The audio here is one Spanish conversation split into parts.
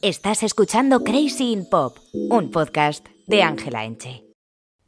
Estás escuchando Crazy in Pop, un podcast de Ángela Enche.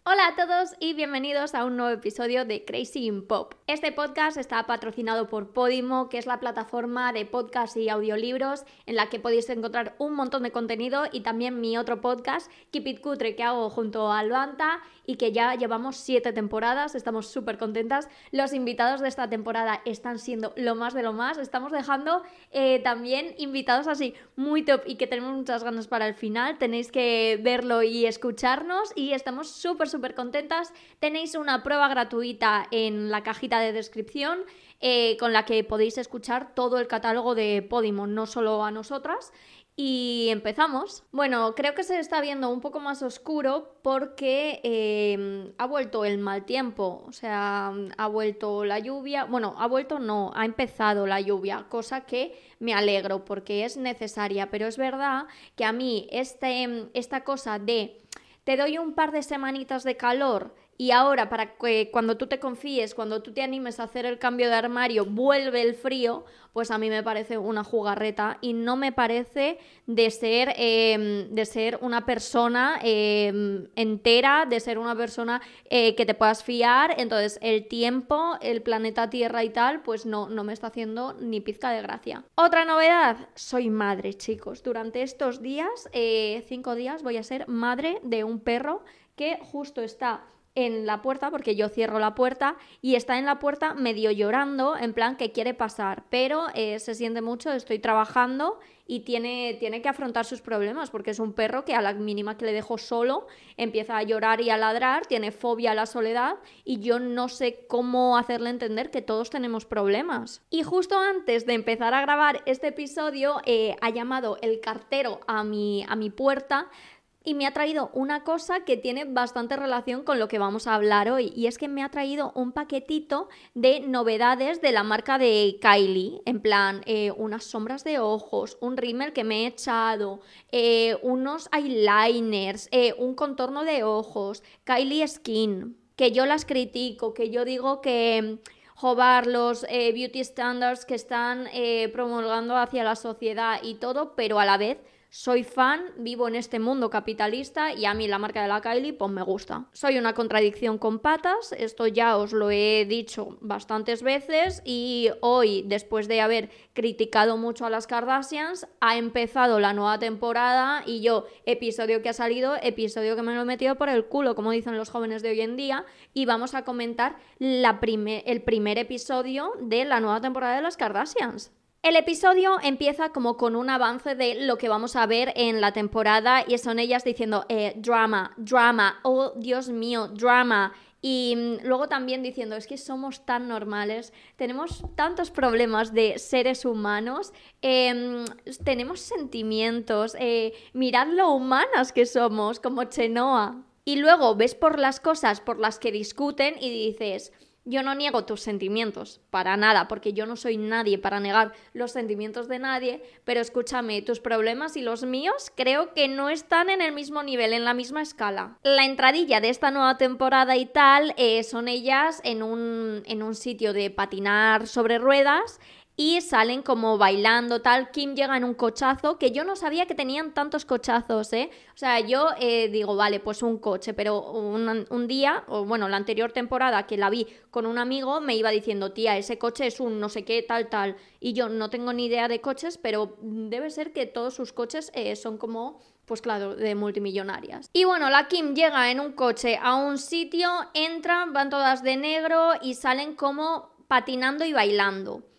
Hola a todos y bienvenidos a un nuevo episodio de Crazy in Pop. Este podcast está patrocinado por Podimo, que es la plataforma de podcast y audiolibros en la que podéis encontrar un montón de contenido y también mi otro podcast, Keep It Cutre, que hago junto a Alvanta y que ya llevamos siete temporadas, estamos súper contentas. Los invitados de esta temporada están siendo lo más de lo más, estamos dejando eh, también invitados así muy top y que tenemos muchas ganas para el final, tenéis que verlo y escucharnos y estamos súper, súper contentas. Tenéis una prueba gratuita en la cajita de descripción. Eh, con la que podéis escuchar todo el catálogo de Podimo, no solo a nosotras. Y empezamos. Bueno, creo que se está viendo un poco más oscuro porque em, ha vuelto el mal tiempo, o sea, ha vuelto la lluvia, bueno, ha vuelto no, ha empezado la lluvia, cosa que me alegro porque es necesaria, pero es verdad que a mí este, esta cosa de te doy un par de semanitas de calor y ahora, para que cuando tú te confíes, cuando tú te animes a hacer el cambio de armario, vuelve el frío, pues a mí me parece una jugarreta y no me parece de ser, em, de ser una persona em, entera, de ser una persona eh, que te puedas fiar. Entonces, el tiempo, el planeta Tierra y tal, pues no, no me está haciendo ni pizca de gracia. Otra novedad, soy madre, chicos. Durante estos días, eh, cinco días, voy a ser madre de un perro que justo está en la puerta, porque yo cierro la puerta, y está en la puerta medio llorando, en plan que quiere pasar, pero eh, se siente mucho, estoy trabajando y tiene, tiene que afrontar sus problemas, porque es un perro que a la mínima que le dejo solo empieza a llorar y a ladrar, tiene fobia a la soledad, y yo no sé cómo hacerle entender que todos tenemos problemas. Y justo antes de empezar a grabar este episodio, eh, ha llamado el cartero a mi, a mi puerta, y me ha traído una cosa que tiene bastante relación con lo que vamos a hablar hoy y es que me ha traído un paquetito de novedades de la marca de Kylie, en plan eh, unas sombras de ojos, un rímel que me he echado, eh, unos eyeliners, eh, un contorno de ojos, Kylie Skin, que yo las critico, que yo digo que jobar los beauty standards que están promulgando hacia la sociedad y todo, pero a la vez soy fan, vivo en este mundo capitalista y a mí la marca de la Kylie pues me gusta. Soy una contradicción con patas, esto ya os lo he dicho bastantes veces y hoy, después de haber criticado mucho a las Kardashians, ha empezado la nueva temporada y yo, episodio que ha salido, episodio que me lo he metido por el culo, como dicen los jóvenes de hoy en día, y vamos a comentar el primer episodio de la nueva temporada de las Kardashians. El episodio empieza como con un avance de lo que vamos a ver en la temporada y son ellas diciendo eh, drama, drama, oh Dios mío, drama. Y mm, luego también diciendo, es que somos tan normales, tenemos tantos problemas de seres humanos, em, tenemos sentimientos, eh, mirad lo humanas que somos, como Chenoa. Y luego ves por las cosas por las que discuten y dices, yo no niego tus sentimientos, para nada, porque yo no soy nadie para negar los sentimientos de nadie, pero escúchame, tus problemas y los míos creo que no están en el mismo nivel, en la misma escala. La entradilla de esta nueva temporada y tal eh, son ellas en un, en un sitio de patinar sobre ruedas y salen como bailando tal. Kim llega en un cochazo, que yo no sabía que tenían tantos cochazos, ¿eh? O sea, yo eh, digo, vale, pues un coche, pero un, día, o bueno, la anterior temporada que la vi con un amigo, me iba diciendo, tía, ese coche es un no sé qué, tal, tal. Y yo no tengo ni idea de coches, pero debe ser que todos sus coches eh, son como pues claro, de multimillonarias. Y bueno, la Kim llega en un coche a un sitio, entran, van todas de negro y salen como patinando y bailando.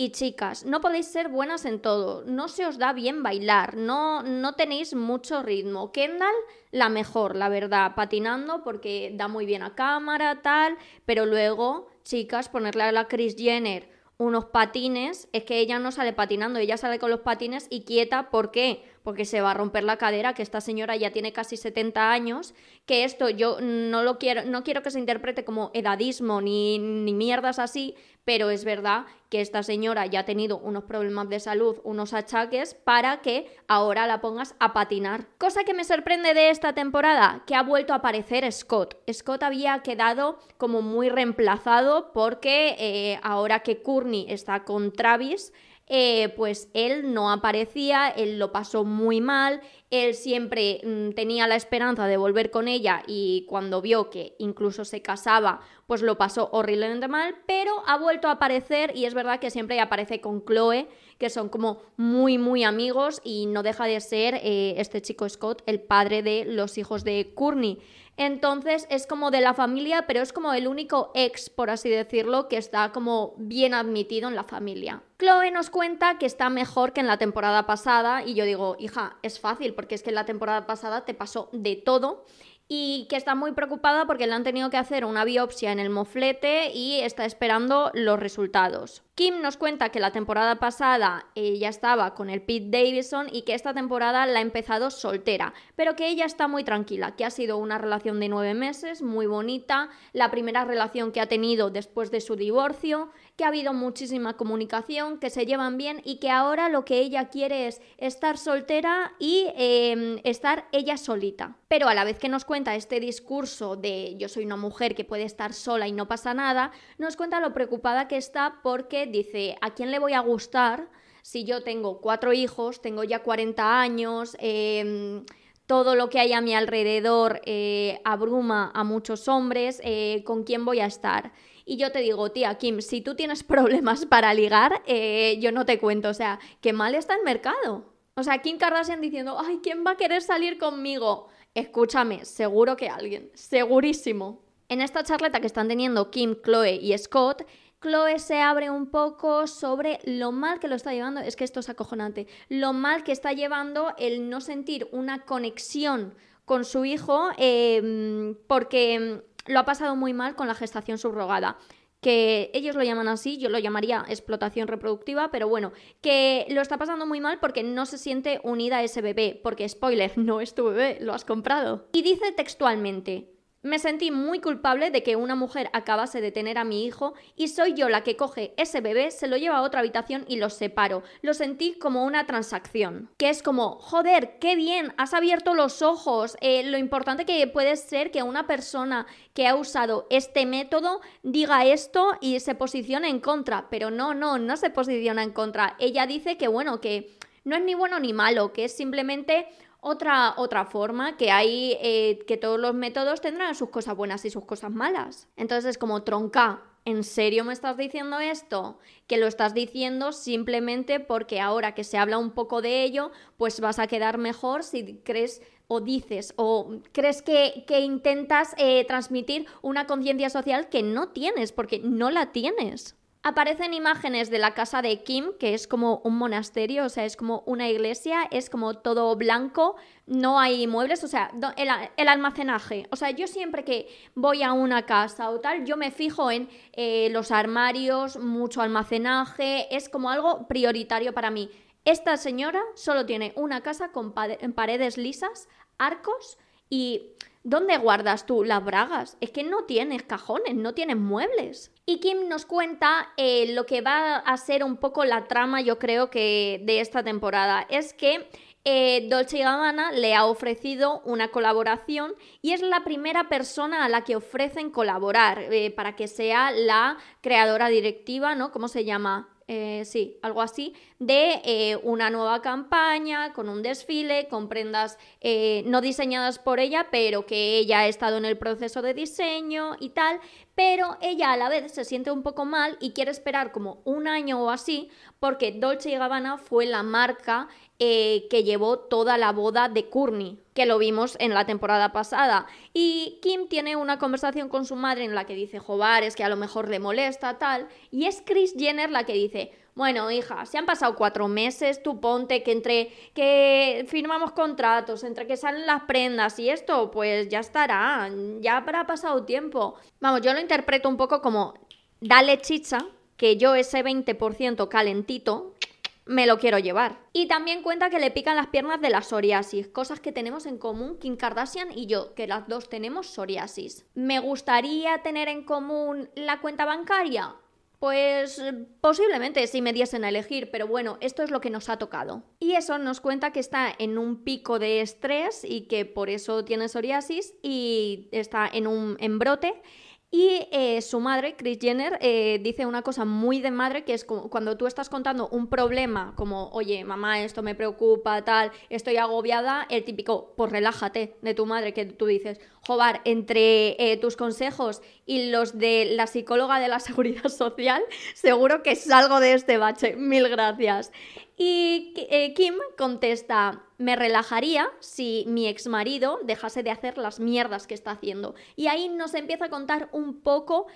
Y chicas, no podéis ser buenas en todo, no se os da bien bailar, no, no tenéis mucho ritmo. Kendall, la mejor, la verdad, patinando porque da muy bien a cámara, tal, pero luego, chicas, ponerle a la Kris Jenner unos patines, es que ella no sale patinando, ella sale con los patines y quieta, ¿por qué? Porque se va a romper la cadera, que esta señora ya tiene casi 70 años, que esto yo no lo quiero, no quiero que se interprete como edadismo ni, ni mierdas así, pero es verdad que esta señora ya ha tenido unos problemas de salud, unos achaques, para que ahora la pongas a patinar. Cosa que me sorprende de esta temporada, que ha vuelto a aparecer Scott. Scott había quedado como muy reemplazado porque eh, ahora que Courtney está con Travis, eh, pues él no aparecía, él lo pasó muy mal, él siempre mm, tenía la esperanza de volver con ella y cuando vio que incluso se casaba, pues lo pasó horriblemente mal, pero ha vuelto a aparecer y es verdad que siempre aparece con Chloe, que son como muy, muy amigos y no deja de ser eh, este chico Scott el padre de los hijos de Courtney. Entonces es como de la familia, pero es como el único ex, por así decirlo, que está como bien admitido en la familia. Chloe nos cuenta que está mejor que en la temporada pasada y yo digo, hija, es fácil porque es que en la temporada pasada te pasó de todo y que está muy preocupada porque le han tenido que hacer una biopsia en el moflete y está esperando los resultados. Kim nos cuenta que la temporada pasada ella estaba con el Pete Davidson y que esta temporada la ha empezado soltera, pero que ella está muy tranquila, que ha sido una relación de nueve meses, muy bonita, la primera relación que ha tenido después de su divorcio, que ha habido muchísima comunicación, que se llevan bien y que ahora lo que ella quiere es estar soltera y em, estar ella solita. Pero a la vez que nos cuenta este discurso de yo soy una mujer que puede estar sola y no pasa nada, nos cuenta lo preocupada que está porque dice, ¿a quién le voy a gustar si yo tengo cuatro hijos, tengo ya 40 años, em, todo lo que hay a mi alrededor eh, abruma a muchos hombres, eh, ¿con quién voy a estar? Y yo te digo, tía, Kim, si tú tienes problemas para ligar, eh, yo no te cuento, o sea, qué mal está el mercado. O sea, Kim Kardashian diciendo, ay, ¿quién va a querer salir conmigo? Escúchame, seguro que alguien, segurísimo. En esta charleta que están teniendo Kim, Chloe y Scott, Chloe se abre un poco sobre lo mal que lo está llevando, es que esto es acojonante, lo mal que está llevando el no sentir una conexión con su hijo em, porque lo ha pasado muy mal con la gestación subrogada que ellos lo llaman así, yo lo llamaría explotación reproductiva, pero bueno, que lo está pasando muy mal porque no se siente unida a ese bebé, porque spoiler, no es tu bebé, lo has comprado. Y dice textualmente, me sentí muy culpable de que una mujer acabase de tener a mi hijo y soy yo la que coge ese bebé, se lo lleva a otra habitación y los separo. Lo sentí como una transacción. Que es como, joder, qué bien, has abierto los ojos. Eh, lo importante que puede ser que una persona que ha usado este método diga esto y se posicione en contra. Pero no, no, no se posiciona en contra. Ella dice que bueno, que no es ni bueno ni malo, que es simplemente otra, otra forma, que hay, eh, que todos los métodos tendrán sus cosas buenas y sus cosas malas. Entonces es como tronca. ¿En serio me estás diciendo esto? Que lo estás diciendo simplemente porque ahora que se habla un poco de ello, pues vas a quedar mejor si crees o dices o crees que, intentas eh, transmitir una conciencia social que no tienes, porque no la tienes. Aparecen imágenes de la casa de Kim, que es como un monasterio, o sea, es como una iglesia, es como todo blanco, no hay muebles, o sea, el, almacenaje. O sea, yo siempre que voy a una casa o tal, yo me fijo en eh, los armarios, mucho almacenaje, es como algo prioritario para mí. Esta señora solo tiene una casa con paredes lisas, arcos y ¿Dónde guardas tú las bragas? Es que no tienes cajones, no tienes muebles. Y Kim nos cuenta eh, lo que va a ser un poco la trama, yo creo que de esta temporada. Es que eh, Dolce Gabbana le ha ofrecido una colaboración y es la primera persona a la que ofrecen colaborar eh, para que sea la creadora directiva, ¿no? ¿Cómo se llama? Eh, sí, algo así, de eh, una nueva campaña con un desfile, con prendas eh, no diseñadas por ella, pero que ella ha estado en el proceso de diseño y tal, pero ella a la vez se siente un poco mal y quiere esperar como un año o así, porque Dolce Gabbana fue la marca que llevó toda la boda de Courtney, que lo vimos en la temporada pasada. Y Kim tiene una conversación con su madre en la que dice, joder, es que a lo mejor le molesta tal, y es Chris Jenner la que dice, bueno, hija, se han pasado cuatro meses, tú ponte que entre que firmamos contratos, entre que salen las prendas y esto, pues ya estará, ya habrá pasado tiempo. Vamos, yo lo interpreto un poco como, dale chicha, que yo ese 20% calentito, me lo quiero llevar. Y también cuenta que le pican las piernas de la psoriasis, cosas que tenemos en común Kim Kardashian y yo, que las dos tenemos psoriasis. ¿Me gustaría tener en común la cuenta bancaria? Pues posiblemente si me diesen a elegir, pero bueno, esto es lo que nos ha tocado. Y eso nos cuenta que está en un pico de estrés y que por eso tiene psoriasis y está en un embrote Y eh, su madre, Kris Jenner, eh, dice una cosa muy de madre que es cuando tú estás contando un problema, como, oye, mamá, esto me preocupa, tal, estoy agobiada, el típico, pues relájate de tu madre, que tú dices, joder, entre eh, tus consejos y los de la psicóloga de la seguridad social, seguro que salgo de este bache, mil gracias. Y Kim contesta, me relajaría si mi ex marido dejase de hacer las mierdas que está haciendo. Y ahí nos empieza a contar un poco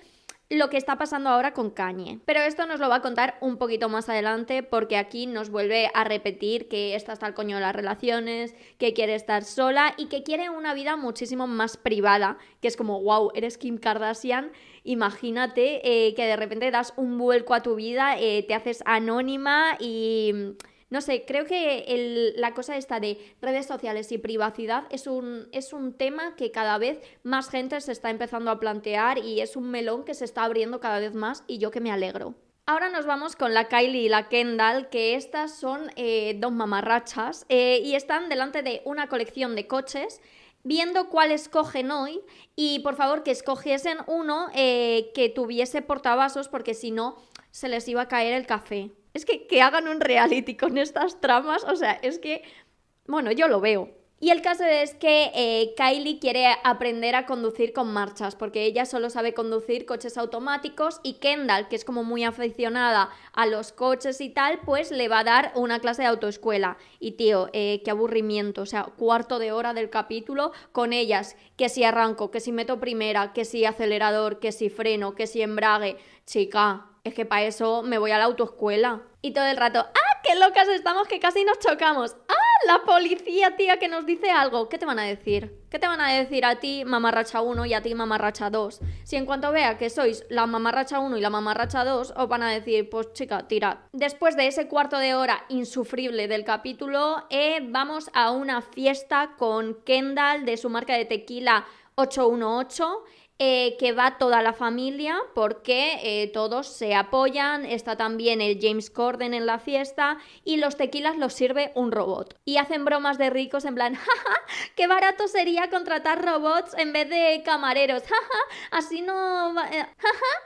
lo que está pasando ahora con Kanye. Pero esto nos lo va a contar un poquito más adelante porque aquí nos vuelve a repetir que está hasta el coño de las relaciones, que quiere estar sola y que quiere una vida muchísimo más privada, que es como, wow, eres Kim Kardashian, imagínate eh, que de repente das un vuelco a tu vida, eh, te haces anónima y no sé, creo que la cosa esta de redes sociales y privacidad es un, es un tema que cada vez más gente se está empezando a plantear y es un melón que se está abriendo cada vez más y yo que me alegro. Ahora nos vamos con la Kylie y la Kendall, que estas son eh, dos mamarrachas eh, y están delante de una colección de coches viendo cuál escogen hoy y por favor que escogiesen uno eh, que tuviese portavasos porque si no se les iba a caer el café. Es que que hagan un reality con estas tramas, o sea, es que, bueno, yo lo veo. Y el caso es que eh, Kylie quiere aprender a conducir con marchas, porque ella solo sabe conducir coches automáticos y Kendall, que es como muy aficionada a los coches y tal, pues le va a dar una clase de autoescuela. Y tío, eh, qué aburrimiento, o sea, cuarto de hora del capítulo con ellas, que si arranco, que si meto primera, que si acelerador, que si freno, que si embrague. Chica, es que para eso me voy a la autoescuela. Y todo el rato, ¡ah, qué locas estamos que casi nos chocamos! ¡Ah, la policía, tía, que nos dice algo! ¿Qué te van a decir? ¿Qué te van a decir a ti, mamarracha 1 y a ti, mamarracha 2? Si en cuanto vea que sois la mamarracha 1 y la mamarracha 2, os van a decir, pues chica, tira. Después de ese cuarto de hora insufrible del capítulo, eh, vamos a una fiesta con Kendall de su marca de tequila 818 eh, que va toda la familia porque eh, todos se apoyan, está también el James Corden en la fiesta y los tequilas los sirve un robot. Y hacen bromas de ricos en plan, jaja, qué barato sería contratar robots en vez de camareros, jaja, así no, eh,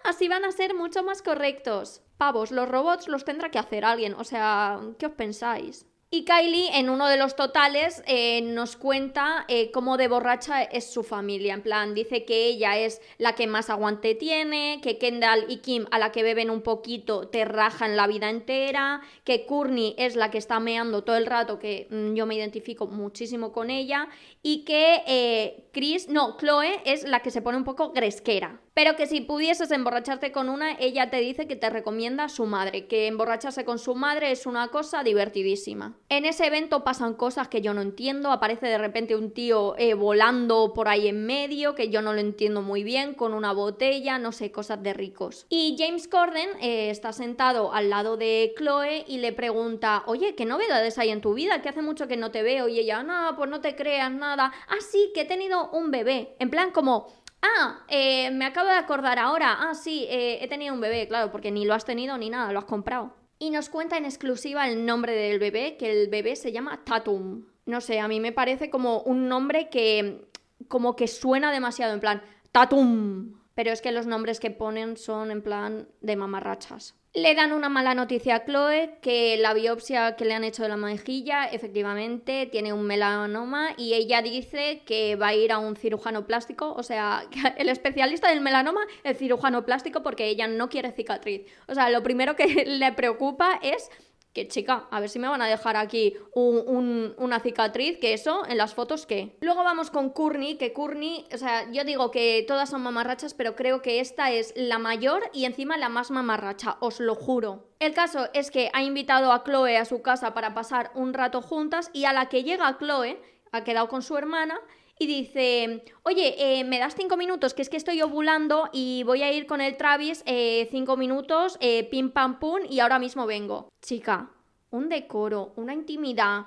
así van a ser mucho más correctos. Pavos, los robots los tendrá que hacer alguien, o sea, ¿qué os pensáis? Y Kylie, en uno de los totales, eh, nos cuenta eh, cómo de borracha es su familia. En plan, dice que ella es la que más aguante tiene, que Kendall y Kim, a la que beben un poquito, te rajan la vida entera, que Courtney es la que está meando todo el rato, que mm, yo me identifico muchísimo con ella, y que eh, Chris, no, Chloe es la que se pone un poco gresquera. Pero que si pudieses emborracharte con una, ella te dice que te recomienda a su madre, que emborracharse con su madre es una cosa divertidísima. En ese evento pasan cosas que yo no entiendo, aparece de repente un tío eh, volando por ahí en medio, que yo no lo entiendo muy bien, con una botella, no sé, cosas de ricos. Y James Corden eh, está sentado al lado de Chloe y le pregunta, oye, ¿qué novedades hay en tu vida? Que hace mucho que no te veo. Y ella, no, pues no te creas nada. Ah, sí, que he tenido un bebé. En plan como Ah, eh, me acabo de acordar ahora. Ah, sí, he tenido un bebé, claro, porque ni lo has tenido ni nada, lo has comprado. Y nos cuenta en exclusiva el nombre del bebé, que el bebé se llama Tatum. No sé, a mí me parece como un nombre que como que suena demasiado, en plan, Tatum. Pero es que los nombres que ponen son en plan de mamarrachas. Le dan una mala noticia a Chloe, que la biopsia que le han hecho de la mejilla efectivamente tiene un melanoma y ella dice que va a ir a un cirujano plástico, o sea, el especialista del melanoma, el cirujano plástico, porque ella no quiere cicatriz. O sea, lo primero que le preocupa es que chica, a ver si me van a dejar aquí una cicatriz, que eso, en las fotos, ¿qué? Luego vamos con Courtney, que Courtney, o sea, yo digo que todas son mamarrachas, pero creo que esta es la mayor y encima la más mamarracha, os lo juro. El caso es que ha invitado a Chloe a su casa para pasar un rato juntas y a la que llega Chloe, ha quedado con su hermana, y dice, oye, eh, me das cinco minutos, que es que estoy ovulando y voy a ir con el Travis eh, cinco minutos, eh, pim pam pum, y ahora mismo vengo. Chica, un decoro, una intimidad,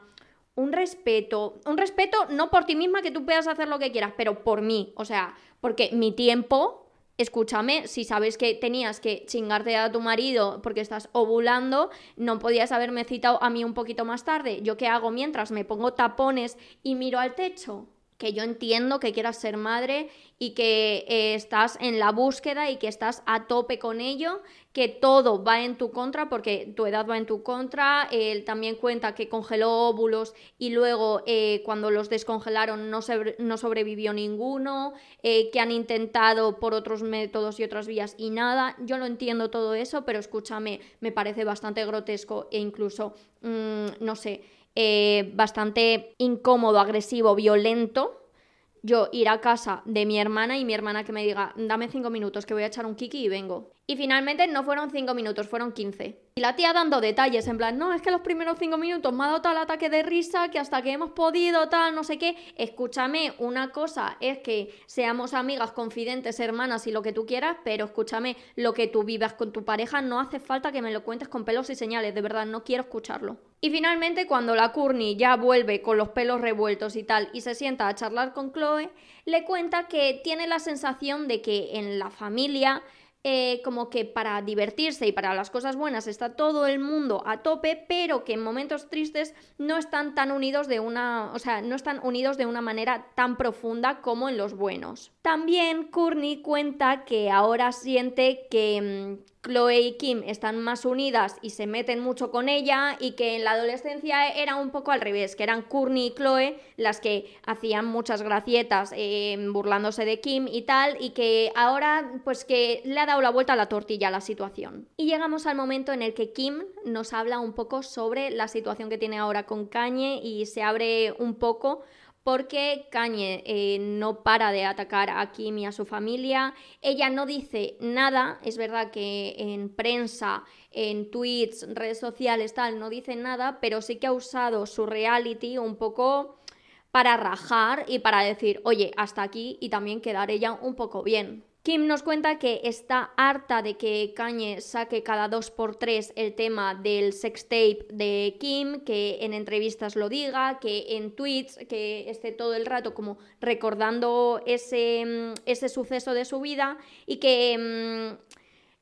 un respeto, un respeto no por ti misma que tú puedas hacer lo que quieras, pero por mí, o sea, porque mi tiempo escúchame, si sabes que tenías que chingarte a tu marido porque estás ovulando, no podías haberme citado a mí un poquito más tarde. ¿Yo qué hago mientras me pongo tapones y miro al techo? Que yo entiendo que quieras ser madre y que eh, estás en la búsqueda y que estás a tope con ello, que todo va en tu contra porque tu edad va en tu contra. Él también cuenta que congeló óvulos y luego eh, cuando los descongelaron no, no sobrevivió ninguno, eh, que han intentado por otros métodos y otras vías y nada. Yo lo entiendo todo eso, pero escúchame, me parece bastante grotesco e incluso, mm, no sé eh, bastante incómodo, agresivo, violento, yo ir a casa de mi hermana y mi hermana que me diga, dame cinco minutos que voy a echar un kiki y vengo. Y finalmente no fueron cinco minutos, fueron 15. Y la tía dando detalles, en plan, no, es que los primeros cinco minutos me ha dado tal ataque de risa que hasta que hemos podido, tal, no sé qué. Escúchame, una cosa es que seamos amigas, confidentes, hermanas y lo que tú quieras, pero escúchame, lo que tú vivas con tu pareja no hace falta que me lo cuentes con pelos y señales, de verdad, no quiero escucharlo. Y finalmente, cuando la Courtney ya vuelve con los pelos revueltos y tal y se sienta a charlar con Chloe, le cuenta que tiene la sensación de que en la familia eh, como que para divertirse y para las cosas buenas está todo el mundo a tope, pero que en momentos tristes no están tan unidos de una, o sea, no están unidos de una manera tan profunda como en los buenos. También Courtney cuenta que ahora siente que mm, Chloe y Kim están más unidas y se meten mucho con ella y que en la adolescencia era un poco al revés, que eran Courtney y Chloe las que hacían muchas gracietas eh, burlándose de Kim y tal y que ahora pues que le ha dado la vuelta a la tortilla a la situación. Y llegamos al momento en el que Kim nos habla un poco sobre la situación que tiene ahora con Kanye y se abre un poco porque Kanye eh, no para de atacar a Kim y a su familia. Ella no dice nada, es verdad que en prensa, en tweets, redes sociales, tal, no dice nada, pero sí que ha usado su reality un poco para rajar y para decir, oye, hasta aquí y también quedar ella un poco bien. Kim nos cuenta que está harta de que Kanye saque cada dos por tres el tema del sextape de Kim, que en entrevistas lo diga, que en tweets, que esté todo el rato como recordando ese, mm, ese suceso de su vida y que mm,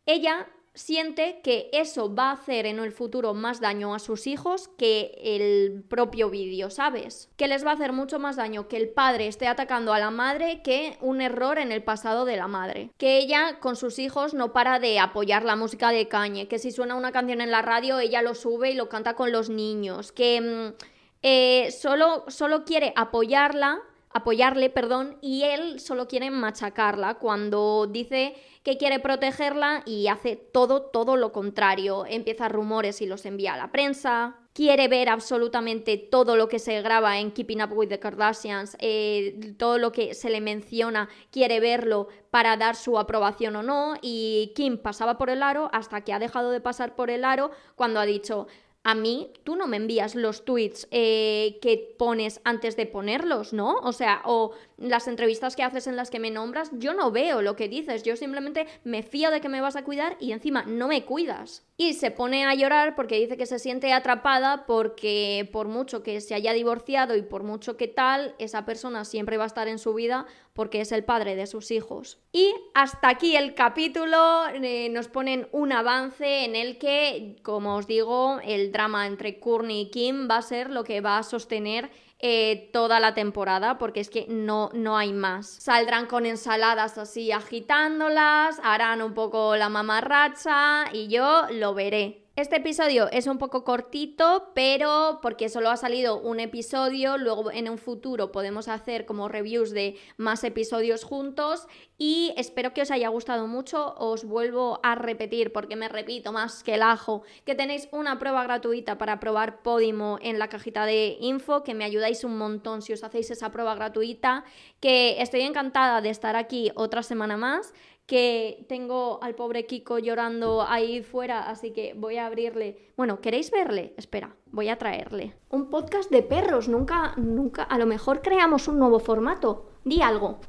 ella siente que eso va a hacer en el futuro más daño a sus hijos que el propio vídeo, ¿sabes? Que les va a hacer mucho más daño que el padre esté atacando a la madre que un error en el pasado de la madre. Que ella con sus hijos no para de apoyar la música de Cañe, que si suena una canción en la radio ella lo sube y lo canta con los niños, que mm, eh, solo, solo quiere apoyarla apoyarle, perdón, y él solo quiere machacarla cuando dice que quiere protegerla y hace todo, todo lo contrario. Empieza rumores y los envía a la prensa. Quiere ver absolutamente todo lo que se graba en Keeping Up with the Kardashians, eh, todo lo que se le menciona, quiere verlo para dar su aprobación o no. Y Kim pasaba por el aro hasta que ha dejado de pasar por el aro cuando ha dicho, a mí tú no me envías los tweets eh, que pones antes de ponerlos, ¿no? O sea, o las entrevistas que haces en las que me nombras, yo no veo lo que dices, yo simplemente me fío de que me vas a cuidar y encima no me cuidas. Y se pone a llorar porque dice que se siente atrapada porque por mucho que se haya divorciado y por mucho que tal, esa persona siempre va a estar en su vida porque es el padre de sus hijos. Y hasta aquí el capítulo, eh, nos ponen un avance en el que, como os digo, el drama entre Courtney y Kim va a ser lo que va a sostener eh, toda la temporada porque es que no, no hay más. Saldrán con ensaladas así agitándolas, harán un poco la mamarracha y yo lo veré. Este episodio es un poco cortito, pero porque solo ha salido un episodio, luego en un futuro podemos hacer como reviews de más episodios juntos y espero que os haya gustado mucho. Os vuelvo a repetir, porque me repito más que el ajo, que tenéis una prueba gratuita para probar Podimo en la cajita de info, que me ayudáis un montón si os hacéis esa prueba gratuita, que estoy encantada de estar aquí otra semana más que tengo al pobre Kiko llorando ahí fuera, así que voy a abrirle. Bueno, ¿queréis verle? Espera, voy a traerle. Un podcast de perros, nunca, nunca, a lo mejor creamos un nuevo formato. Di algo.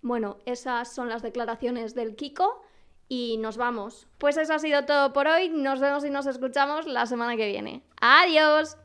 Bueno, esas son las declaraciones del Kiko y nos vamos. Pues eso ha sido todo por hoy, nos vemos y nos escuchamos la semana que viene. Adiós.